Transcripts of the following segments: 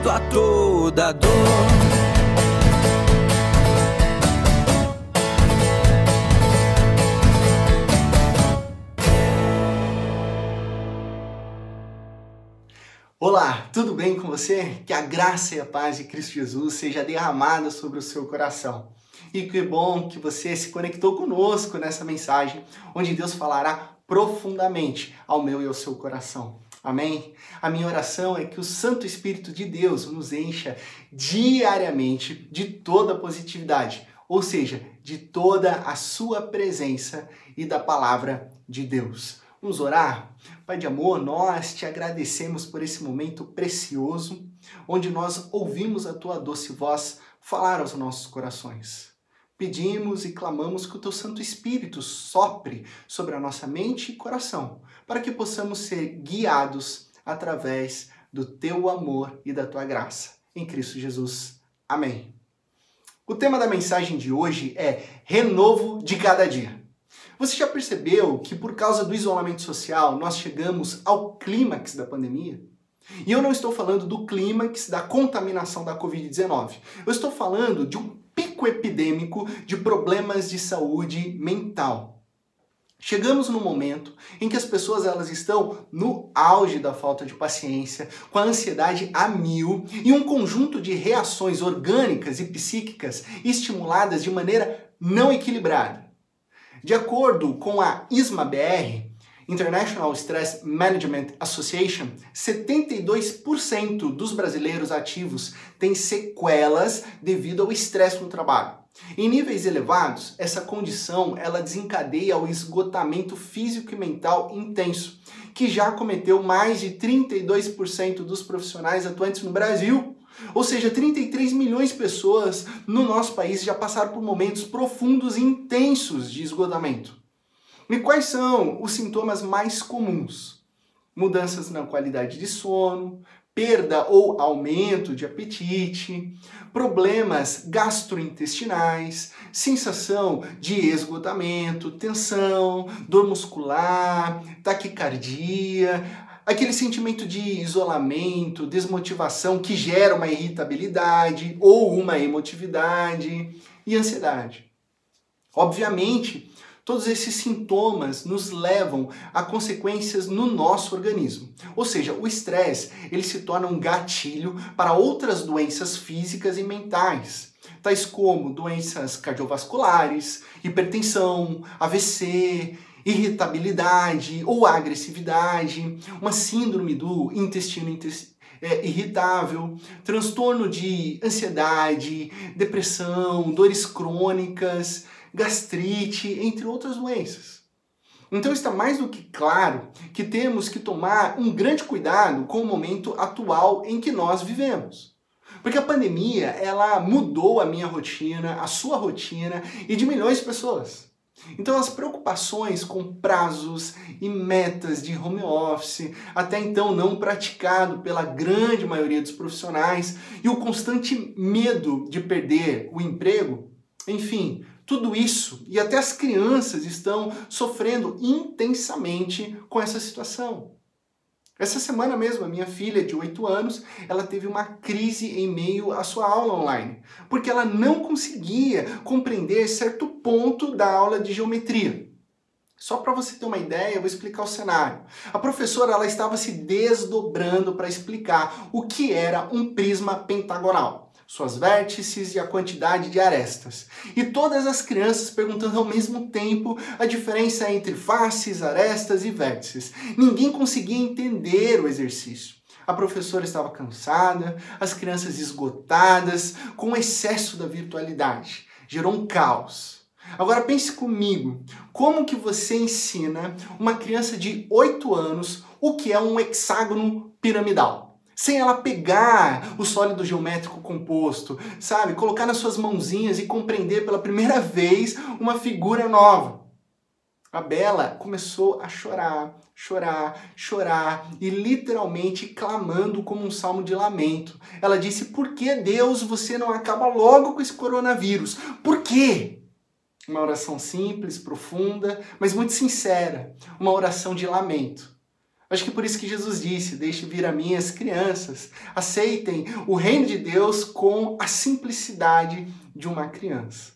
antídoto a toda dor. Olá, tudo bem com você? Que a graça e a paz de Cristo Jesus seja derramada sobre o seu coração. E que bom que você se conectou conosco nessa mensagem, onde Deus falará profundamente ao meu e ao seu coração. Amém? A minha oração é que o Santo Espírito de Deus nos encha diariamente de toda positividade, ou seja, de toda a sua presença e da palavra de Deus. Vamos orar? Pai de amor, nós te agradecemos por esse momento precioso, onde nós ouvimos a tua doce voz falar aos nossos corações. Pedimos e clamamos que o teu Santo Espírito sopre sobre a nossa mente e coração, para que possamos ser guiados através do teu amor e da tua graça. Em Cristo Jesus. Amém. O tema da mensagem de hoje é renovo de cada dia. Você já percebeu que por causa do isolamento social nós chegamos ao clímax da pandemia? E eu não estou falando do clímax da contaminação da Covid-19. Eu estou falando de um pico epidêmico de problemas de saúde mental. Chegamos no momento em que as pessoas elas estão no auge da falta de paciência, com a ansiedade a mil e um conjunto de reações orgânicas e psíquicas estimuladas de maneira não equilibrada. De acordo com a ISMA-BR, International Stress Management Association, 72% dos brasileiros ativos têm sequelas devido ao estresse no trabalho. Em níveis elevados, essa condição ela desencadeia o esgotamento físico e mental intenso, que já cometeu mais de 32% dos profissionais atuantes no Brasil. Ou seja, 33 milhões de pessoas no nosso país já passaram por momentos profundos e intensos de esgotamento. E quais são os sintomas mais comuns? Mudanças na qualidade de sono, perda ou aumento de apetite, problemas gastrointestinais, sensação de esgotamento, tensão, dor muscular, taquicardia, aquele sentimento de isolamento, desmotivação que gera uma irritabilidade ou uma emotividade e ansiedade. Obviamente, todos esses sintomas nos levam a consequências no nosso organismo. Ou seja, o estresse, ele se torna um gatilho para outras doenças físicas e mentais, tais como doenças cardiovasculares, hipertensão, AVC, irritabilidade ou agressividade, uma síndrome do intestino é, irritável, transtorno de ansiedade, depressão, dores crônicas, gastrite, entre outras doenças. Então está mais do que claro que temos que tomar um grande cuidado com o momento atual em que nós vivemos. Porque a pandemia, ela mudou a minha rotina, a sua rotina e de milhões de pessoas. Então, as preocupações com prazos e metas de home office, até então não praticado pela grande maioria dos profissionais, e o constante medo de perder o emprego, enfim, tudo isso e até as crianças estão sofrendo intensamente com essa situação. Essa semana mesmo, a minha filha de 8 anos, ela teve uma crise em meio à sua aula online, porque ela não conseguia compreender certo ponto da aula de geometria. Só para você ter uma ideia, eu vou explicar o cenário. A professora ela estava se desdobrando para explicar o que era um prisma pentagonal suas vértices e a quantidade de arestas. E todas as crianças perguntando ao mesmo tempo a diferença entre faces, arestas e vértices. Ninguém conseguia entender o exercício. A professora estava cansada, as crianças esgotadas, com o excesso da virtualidade. Gerou um caos. Agora pense comigo, como que você ensina uma criança de 8 anos o que é um hexágono piramidal? Sem ela pegar o sólido geométrico composto, sabe? Colocar nas suas mãozinhas e compreender pela primeira vez uma figura nova. A Bela começou a chorar, chorar, chorar e literalmente clamando como um salmo de lamento. Ela disse: Por que Deus você não acaba logo com esse coronavírus? Por quê? Uma oração simples, profunda, mas muito sincera. Uma oração de lamento. Acho que por isso que Jesus disse: Deixe vir a mim as crianças. Aceitem o reino de Deus com a simplicidade de uma criança.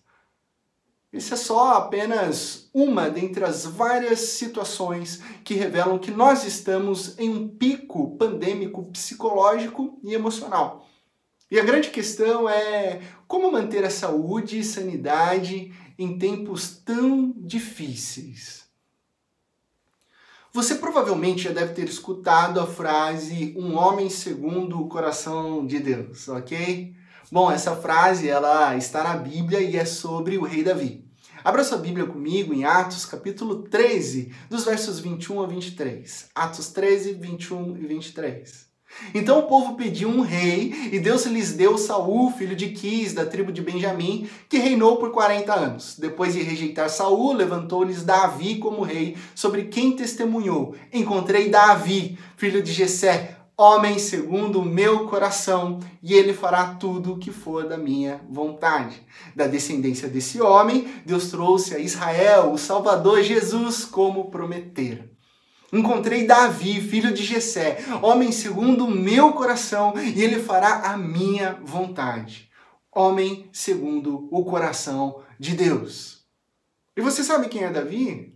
Isso é só apenas uma dentre as várias situações que revelam que nós estamos em um pico pandêmico psicológico e emocional. E a grande questão é como manter a saúde e sanidade em tempos tão difíceis. Você provavelmente já deve ter escutado a frase um homem segundo o coração de Deus, ok? Bom, essa frase ela está na Bíblia e é sobre o rei Davi. Abra sua Bíblia comigo em Atos capítulo 13, dos versos 21 a 23. Atos 13, 21 e 23. Então o povo pediu um rei, e Deus lhes deu Saul, filho de Quis, da tribo de Benjamim, que reinou por 40 anos. Depois de rejeitar Saul, levantou-lhes Davi como rei, sobre quem testemunhou: Encontrei Davi, filho de Jessé, homem segundo o meu coração, e ele fará tudo o que for da minha vontade. Da descendência desse homem, Deus trouxe a Israel o Salvador Jesus como prometera. Encontrei Davi, filho de Jessé, homem segundo o meu coração, e ele fará a minha vontade. Homem segundo o coração de Deus. E você sabe quem é Davi?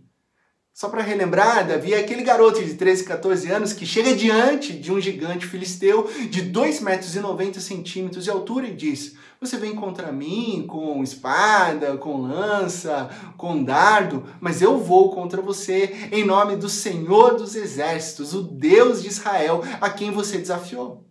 Só para relembrar, Davi é aquele garoto de 13, 14 anos que chega diante de um gigante filisteu de 2,90 metros de altura e diz: você vem contra mim com espada, com lança, com dardo, mas eu vou contra você em nome do Senhor dos Exércitos, o Deus de Israel, a quem você desafiou.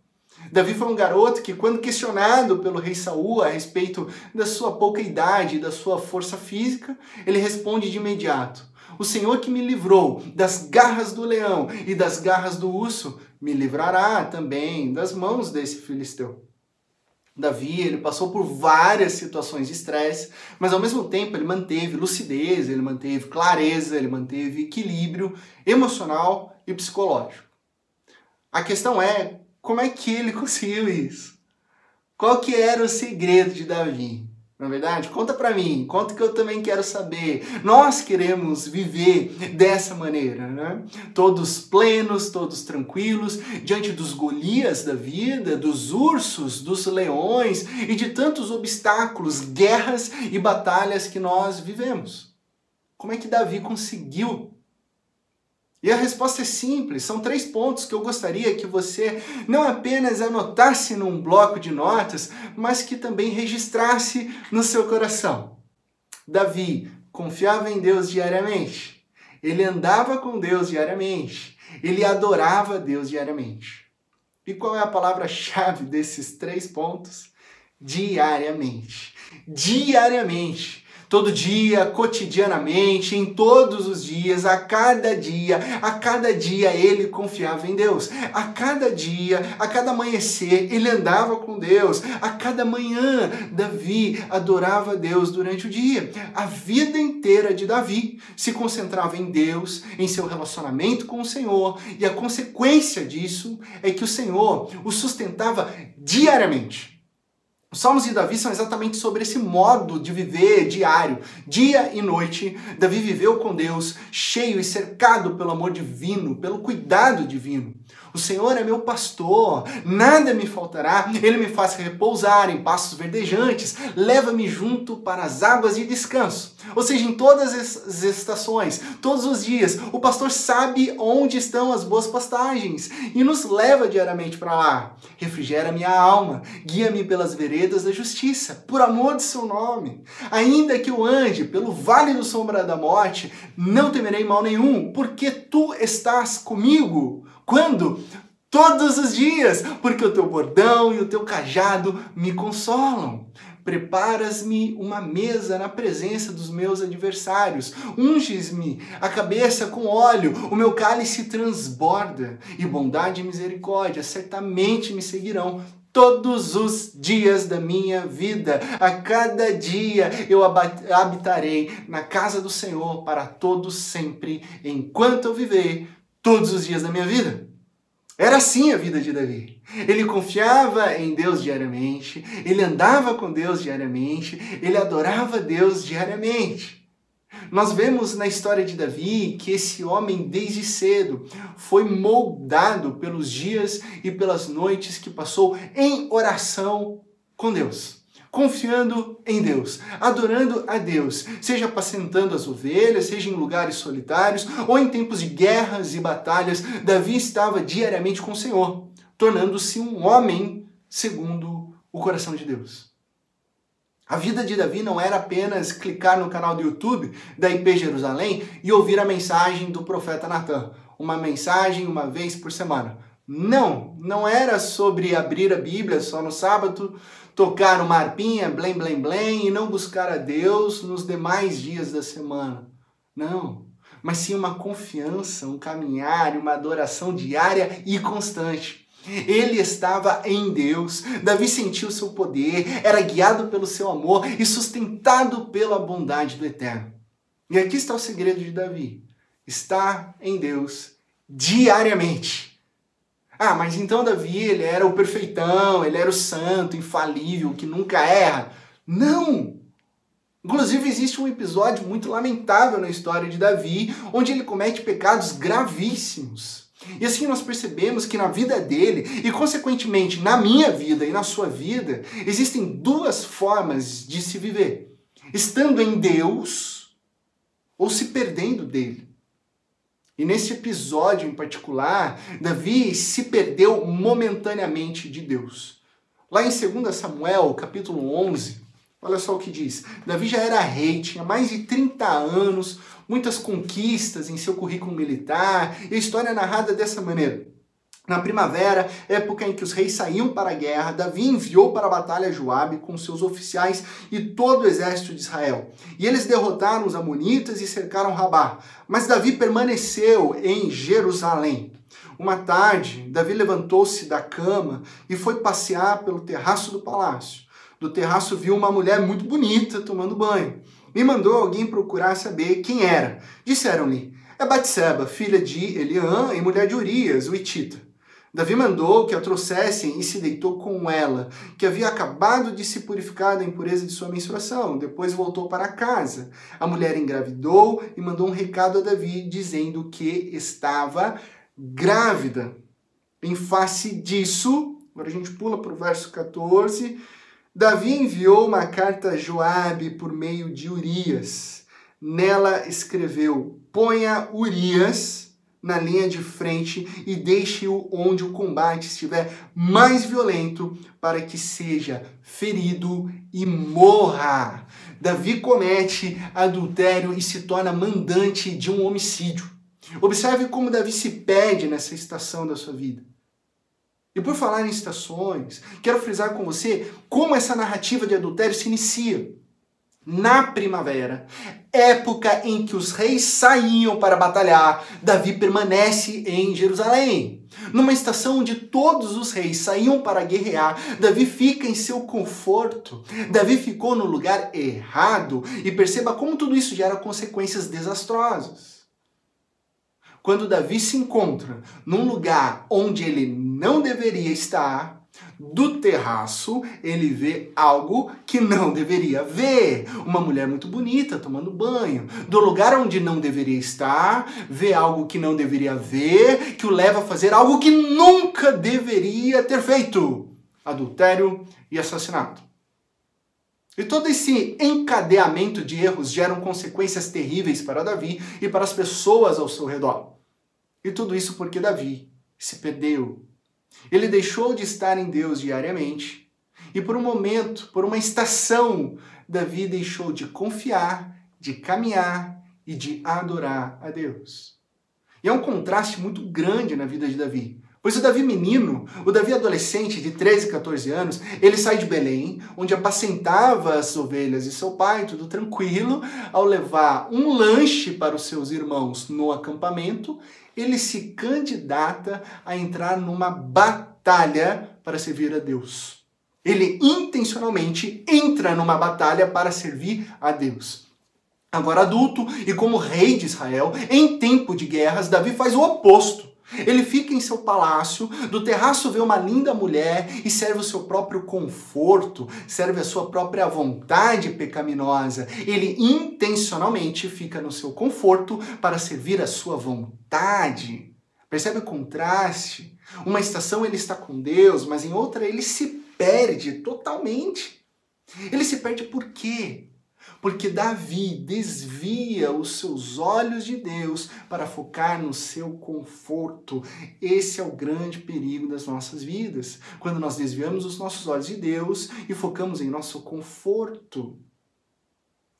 Davi foi um garoto que, quando questionado pelo rei Saul a respeito da sua pouca idade e da sua força física, ele responde de imediato: O Senhor que me livrou das garras do leão e das garras do urso, me livrará também das mãos desse filisteu. Davi, ele passou por várias situações de estresse, mas ao mesmo tempo ele manteve lucidez, ele manteve clareza, ele manteve equilíbrio emocional e psicológico. A questão é, como é que ele conseguiu isso? Qual que era o segredo de Davi? Na é verdade, conta para mim, conta que eu também quero saber. Nós queremos viver dessa maneira, né? Todos plenos, todos tranquilos, diante dos Golias da vida, dos ursos, dos leões e de tantos obstáculos, guerras e batalhas que nós vivemos. Como é que Davi conseguiu e a resposta é simples, são três pontos que eu gostaria que você não apenas anotasse num bloco de notas, mas que também registrasse no seu coração. Davi confiava em Deus diariamente, ele andava com Deus diariamente, ele adorava Deus diariamente. E qual é a palavra-chave desses três pontos? Diariamente. Diariamente todo dia, cotidianamente, em todos os dias, a cada dia, a cada dia ele confiava em Deus. A cada dia, a cada amanhecer, ele andava com Deus. A cada manhã, Davi adorava Deus durante o dia. A vida inteira de Davi se concentrava em Deus, em seu relacionamento com o Senhor, e a consequência disso é que o Senhor o sustentava diariamente. Os Salmos de Davi são exatamente sobre esse modo de viver diário, dia e noite. Davi viveu com Deus, cheio e cercado pelo amor divino, pelo cuidado divino. O Senhor é meu pastor, nada me faltará. Ele me faz repousar em pastos verdejantes, leva-me junto para as águas de descanso. Ou seja, em todas as estações, todos os dias, o pastor sabe onde estão as boas pastagens e nos leva diariamente para lá. Refrigera minha alma, guia-me pelas veredas da justiça, por amor de seu nome. Ainda que eu ande pelo vale do sombra da morte, não temerei mal nenhum, porque tu estás comigo. Quando? Todos os dias, porque o teu bordão e o teu cajado me consolam. Preparas-me uma mesa na presença dos meus adversários. Unges-me a cabeça com óleo, o meu cálice transborda. E bondade e misericórdia certamente me seguirão todos os dias da minha vida. A cada dia eu habitarei na casa do Senhor para todos sempre, enquanto eu viver todos os dias da minha vida. Era assim a vida de Davi. Ele confiava em Deus diariamente, ele andava com Deus diariamente, ele adorava Deus diariamente. Nós vemos na história de Davi que esse homem, desde cedo, foi moldado pelos dias e pelas noites que passou em oração com Deus. Confiando em Deus, adorando a Deus, seja apacentando as ovelhas, seja em lugares solitários ou em tempos de guerras e batalhas, Davi estava diariamente com o Senhor, tornando-se um homem segundo o coração de Deus. A vida de Davi não era apenas clicar no canal do YouTube da IP Jerusalém e ouvir a mensagem do profeta Natan, uma mensagem uma vez por semana. Não, não era sobre abrir a Bíblia só no sábado, tocar uma arpinha, blém, blém, blém, e não buscar a Deus nos demais dias da semana. Não, mas sim uma confiança, um caminhar, uma adoração diária e constante. Ele estava em Deus. Davi sentiu seu poder, era guiado pelo seu amor e sustentado pela bondade do Eterno. E aqui está o segredo de Davi: está em Deus diariamente. Ah, mas então Davi, ele era o perfeitão, ele era o santo, infalível, que nunca erra. Não! Inclusive, existe um episódio muito lamentável na história de Davi, onde ele comete pecados gravíssimos. E assim nós percebemos que na vida dele, e consequentemente na minha vida e na sua vida, existem duas formas de se viver: estando em Deus ou se perdendo dele. E nesse episódio em particular, Davi se perdeu momentaneamente de Deus. Lá em 2 Samuel, capítulo 11, olha só o que diz. Davi já era rei, tinha mais de 30 anos, muitas conquistas em seu currículo militar, e a história é narrada dessa maneira. Na primavera, época em que os reis saíam para a guerra, Davi enviou para a batalha Joabe com seus oficiais e todo o exército de Israel. E eles derrotaram os amonitas e cercaram Rabá. Mas Davi permaneceu em Jerusalém. Uma tarde, Davi levantou-se da cama e foi passear pelo terraço do palácio. Do terraço viu uma mulher muito bonita tomando banho e mandou alguém procurar saber quem era. Disseram-lhe: É Batseba, filha de Eliã e mulher de Urias, o Itita. Davi mandou que a trouxessem e se deitou com ela, que havia acabado de se purificar da impureza de sua menstruação. Depois voltou para casa. A mulher engravidou e mandou um recado a Davi dizendo que estava grávida. Em face disso, agora a gente pula para o verso 14 Davi enviou uma carta a Joabe por meio de Urias. Nela escreveu: Ponha Urias na linha de frente e deixe-o onde o combate estiver mais violento, para que seja ferido e morra. Davi comete adultério e se torna mandante de um homicídio. Observe como Davi se perde nessa estação da sua vida. E por falar em estações, quero frisar com você como essa narrativa de adultério se inicia. Na primavera, época em que os reis saíam para batalhar, Davi permanece em Jerusalém. Numa estação onde todos os reis saíam para guerrear, Davi fica em seu conforto. Davi ficou no lugar errado e perceba como tudo isso gera consequências desastrosas quando Davi se encontra num lugar onde ele não deveria estar, do terraço, ele vê algo que não deveria ver. Uma mulher muito bonita tomando banho. Do lugar onde não deveria estar, vê algo que não deveria ver, que o leva a fazer algo que nunca deveria ter feito: adultério e assassinato. E todo esse encadeamento de erros geram consequências terríveis para Davi e para as pessoas ao seu redor. E tudo isso porque Davi se perdeu. Ele deixou de estar em Deus diariamente. E por um momento, por uma estação, Davi deixou de confiar, de caminhar e de adorar a Deus. E é um contraste muito grande na vida de Davi. Pois o Davi menino, o Davi adolescente de 13, 14 anos, ele sai de Belém, onde apacentava as ovelhas de seu pai, tudo tranquilo, ao levar um lanche para os seus irmãos no acampamento, ele se candidata a entrar numa batalha para servir a Deus. Ele intencionalmente entra numa batalha para servir a Deus. Agora adulto e como rei de Israel, em tempo de guerras, Davi faz o oposto. Ele fica em seu palácio, do terraço vê uma linda mulher e serve o seu próprio conforto, serve a sua própria vontade pecaminosa. Ele intencionalmente fica no seu conforto para servir a sua vontade. Percebe o contraste? Uma estação ele está com Deus, mas em outra ele se perde totalmente. Ele se perde por quê? Porque Davi desvia os seus olhos de Deus para focar no seu conforto. Esse é o grande perigo das nossas vidas. Quando nós desviamos os nossos olhos de Deus e focamos em nosso conforto.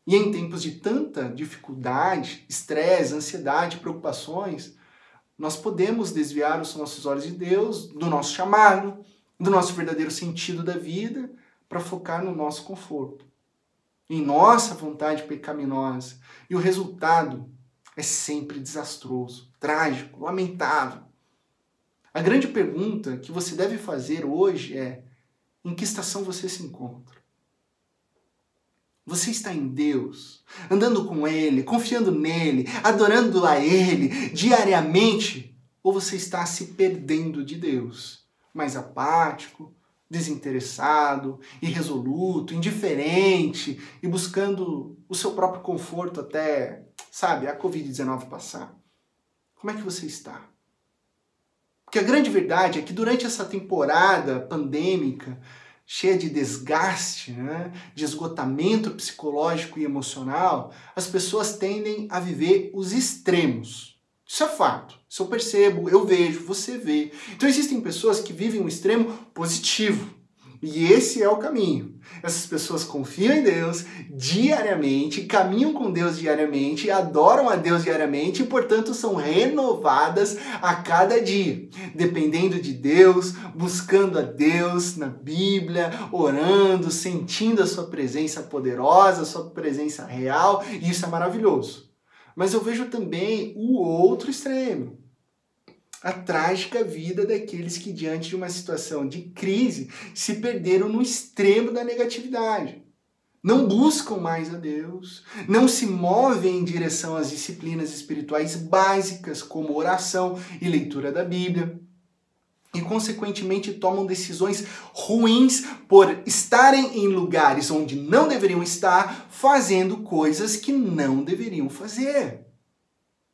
E em tempos de tanta dificuldade, estresse, ansiedade, preocupações, nós podemos desviar os nossos olhos de Deus, do nosso chamado, do nosso verdadeiro sentido da vida, para focar no nosso conforto em nossa vontade pecaminosa. E o resultado é sempre desastroso, trágico, lamentável. A grande pergunta que você deve fazer hoje é: em que estação você se encontra? Você está em Deus, andando com Ele, confiando nele, adorando a Ele diariamente? Ou você está se perdendo de Deus, mais apático, desinteressado, irresoluto, indiferente e buscando o seu próprio conforto até, sabe, a Covid-19 passar? Como é que você está? Porque a grande verdade é que durante essa temporada pandêmica, cheia de desgaste, né, de esgotamento psicológico e emocional, as pessoas tendem a viver os extremos. Isso é fato. Isso eu percebo, eu vejo, você vê. Então existem pessoas que vivem um extremo positivo. E esse é o caminho. Essas pessoas confiam em Deus diariamente, caminham com Deus diariamente, adoram a Deus diariamente e, portanto, são renovadas a cada dia, dependendo de Deus, buscando a Deus na Bíblia, orando, sentindo a sua presença poderosa, a sua presença real, e isso é maravilhoso. Mas eu vejo também o outro extremo. A trágica vida daqueles que, diante de uma situação de crise, se perderam no extremo da negatividade. Não buscam mais a Deus, não se movem em direção às disciplinas espirituais básicas, como oração e leitura da Bíblia e, consequentemente, tomam decisões ruins por estarem em lugares onde não deveriam estar, fazendo coisas que não deveriam fazer.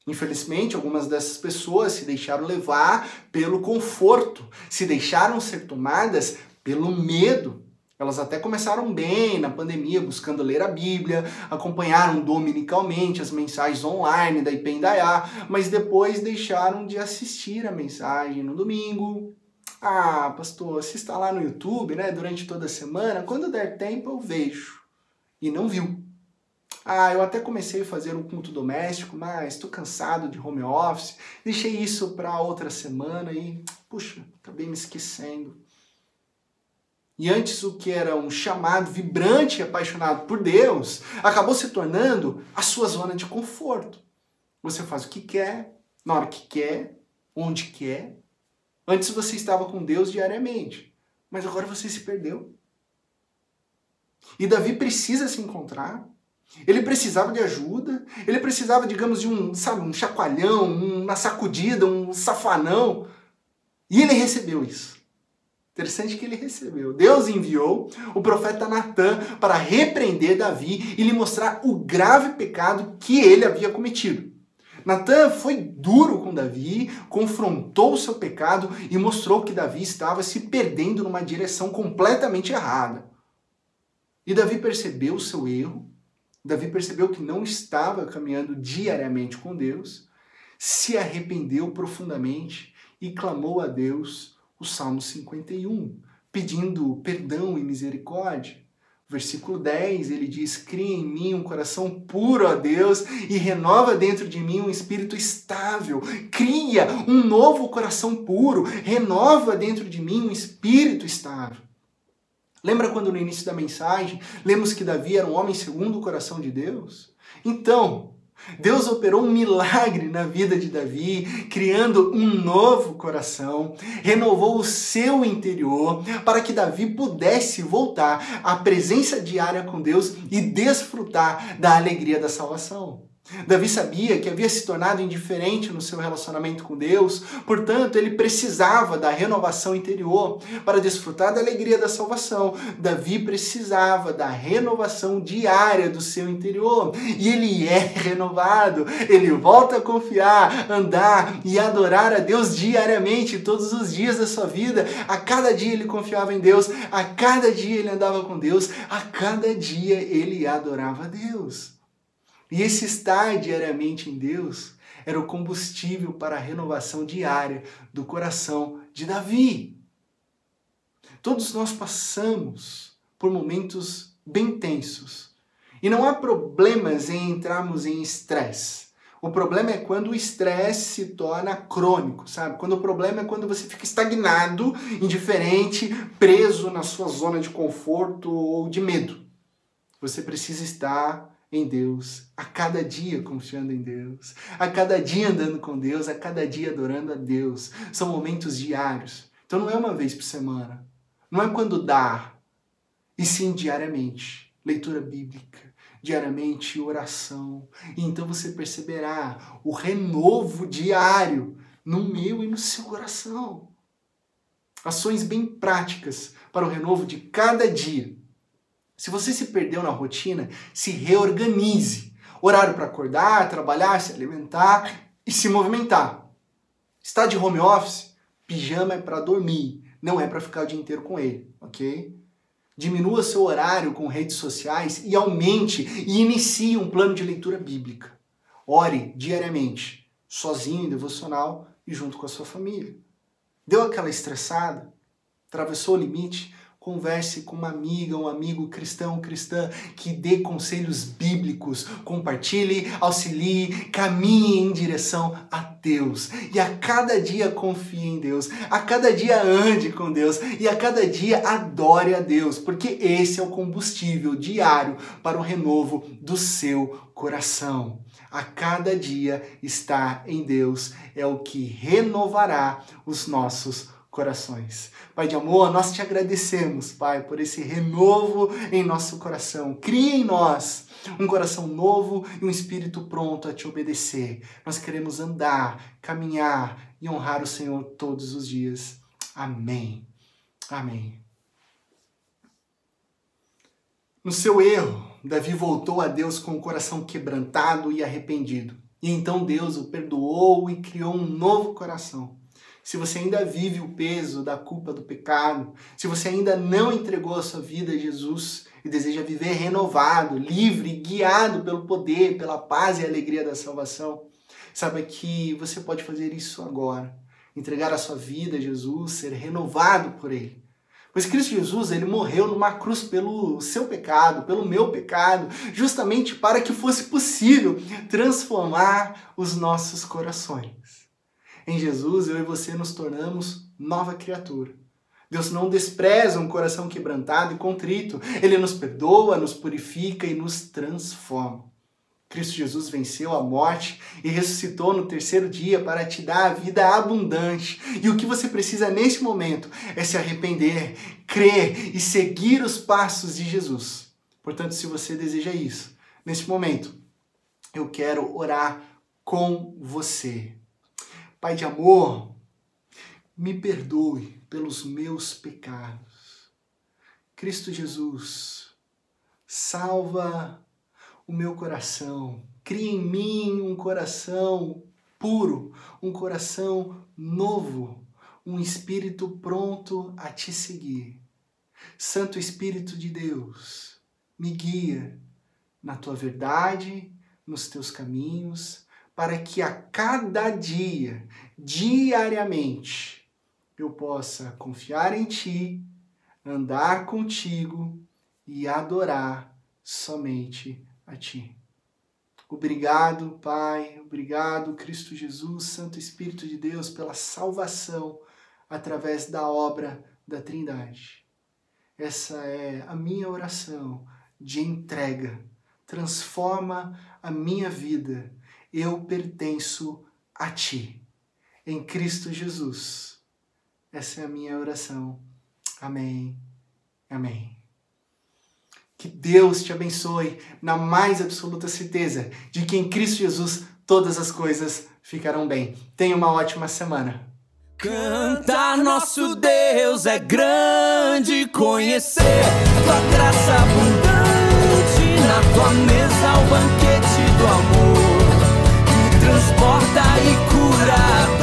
Infelizmente, algumas dessas pessoas se deixaram levar pelo conforto, se deixaram ser tomadas pelo medo. Elas até começaram bem na pandemia, buscando ler a Bíblia, acompanharam dominicalmente as mensagens online da Ipendaiá, mas depois deixaram de assistir a mensagem no domingo. Ah, pastor, se está lá no YouTube, né, durante toda a semana, quando der tempo eu vejo. E não viu. Ah, eu até comecei a fazer um culto doméstico, mas estou cansado de home office. Deixei isso para outra semana e, puxa, acabei me esquecendo. E antes o que era um chamado vibrante e apaixonado por Deus, acabou se tornando a sua zona de conforto. Você faz o que quer, na hora que quer, onde quer. Antes você estava com Deus diariamente, mas agora você se perdeu. E Davi precisa se encontrar. Ele precisava de ajuda, ele precisava, digamos, de um, sabe, um chacoalhão, uma sacudida, um safanão. E ele recebeu isso. Interessante que ele recebeu. Deus enviou o profeta Natan para repreender Davi e lhe mostrar o grave pecado que ele havia cometido. Natan foi duro com Davi, confrontou o seu pecado e mostrou que Davi estava se perdendo numa direção completamente errada. E Davi percebeu o seu erro, Davi percebeu que não estava caminhando diariamente com Deus, se arrependeu profundamente e clamou a Deus o Salmo 51, pedindo perdão e misericórdia. Versículo 10, ele diz: Cria em mim um coração puro, a Deus, e renova dentro de mim um espírito estável. Cria um novo coração puro, renova dentro de mim um espírito estável. Lembra quando no início da mensagem lemos que Davi era um homem segundo o coração de Deus? Então, Deus operou um milagre na vida de Davi, criando um novo coração, renovou o seu interior para que Davi pudesse voltar à presença diária com Deus e desfrutar da alegria da salvação. Davi sabia que havia se tornado indiferente no seu relacionamento com Deus, portanto, ele precisava da renovação interior para desfrutar da alegria da salvação. Davi precisava da renovação diária do seu interior e ele é renovado. Ele volta a confiar, andar e adorar a Deus diariamente, todos os dias da sua vida. A cada dia ele confiava em Deus, a cada dia ele andava com Deus, a cada dia ele adorava a Deus. E esse estar diariamente em Deus era o combustível para a renovação diária do coração de Davi. Todos nós passamos por momentos bem tensos. E não há problemas em entrarmos em estresse. O problema é quando o estresse se torna crônico, sabe? Quando o problema é quando você fica estagnado, indiferente, preso na sua zona de conforto ou de medo. Você precisa estar em Deus, a cada dia confiando em Deus, a cada dia andando com Deus, a cada dia adorando a Deus. São momentos diários. Então não é uma vez por semana, não é quando dá, e sim diariamente. Leitura bíblica, diariamente oração. E então você perceberá o renovo diário no meu e no seu coração. Ações bem práticas para o renovo de cada dia se você se perdeu na rotina, se reorganize. Horário para acordar, trabalhar, se alimentar e se movimentar. Está de home office? Pijama é para dormir, não é para ficar o dia inteiro com ele, ok? Diminua seu horário com redes sociais e aumente e inicie um plano de leitura bíblica. Ore diariamente, sozinho devocional e junto com a sua família. Deu aquela estressada? Atravessou o limite? Converse com uma amiga, um amigo cristão, cristã, que dê conselhos bíblicos, compartilhe, auxilie, caminhe em direção a Deus. E a cada dia confie em Deus, a cada dia ande com Deus e a cada dia adore a Deus, porque esse é o combustível diário para o renovo do seu coração. A cada dia estar em Deus é o que renovará os nossos corações. Pai de amor, nós te agradecemos, Pai, por esse renovo em nosso coração. Cria em nós um coração novo e um espírito pronto a te obedecer. Nós queremos andar, caminhar e honrar o Senhor todos os dias. Amém. Amém. No seu erro, Davi voltou a Deus com o coração quebrantado e arrependido. E então Deus o perdoou e criou um novo coração se você ainda vive o peso da culpa do pecado, se você ainda não entregou a sua vida a Jesus e deseja viver renovado, livre, guiado pelo poder, pela paz e alegria da salvação, saiba que você pode fazer isso agora. Entregar a sua vida a Jesus, ser renovado por Ele. Pois Cristo Jesus, ele morreu numa cruz pelo seu pecado, pelo meu pecado, justamente para que fosse possível transformar os nossos corações. Em Jesus, eu e você nos tornamos nova criatura. Deus não despreza um coração quebrantado e contrito. Ele nos perdoa, nos purifica e nos transforma. Cristo Jesus venceu a morte e ressuscitou no terceiro dia para te dar a vida abundante. E o que você precisa neste momento é se arrepender, crer e seguir os passos de Jesus. Portanto, se você deseja isso, neste momento, eu quero orar com você. Pai de amor, me perdoe pelos meus pecados. Cristo Jesus, salva o meu coração. Cria em mim um coração puro, um coração novo, um espírito pronto a te seguir. Santo Espírito de Deus, me guia na tua verdade, nos teus caminhos para que a cada dia, diariamente, eu possa confiar em Ti, andar contigo e adorar somente a Ti. Obrigado, Pai, obrigado, Cristo Jesus, Santo Espírito de Deus, pela salvação através da obra da Trindade. Essa é a minha oração de entrega. Transforma a minha vida eu pertenço a Ti. Em Cristo Jesus. Essa é a minha oração. Amém. Amém. Que Deus te abençoe na mais absoluta certeza de que em Cristo Jesus todas as coisas ficarão bem. Tenha uma ótima semana. Cantar nosso Deus é grande, conhecer tua graça abundante na tua mesa o banquete do amor transporta e cura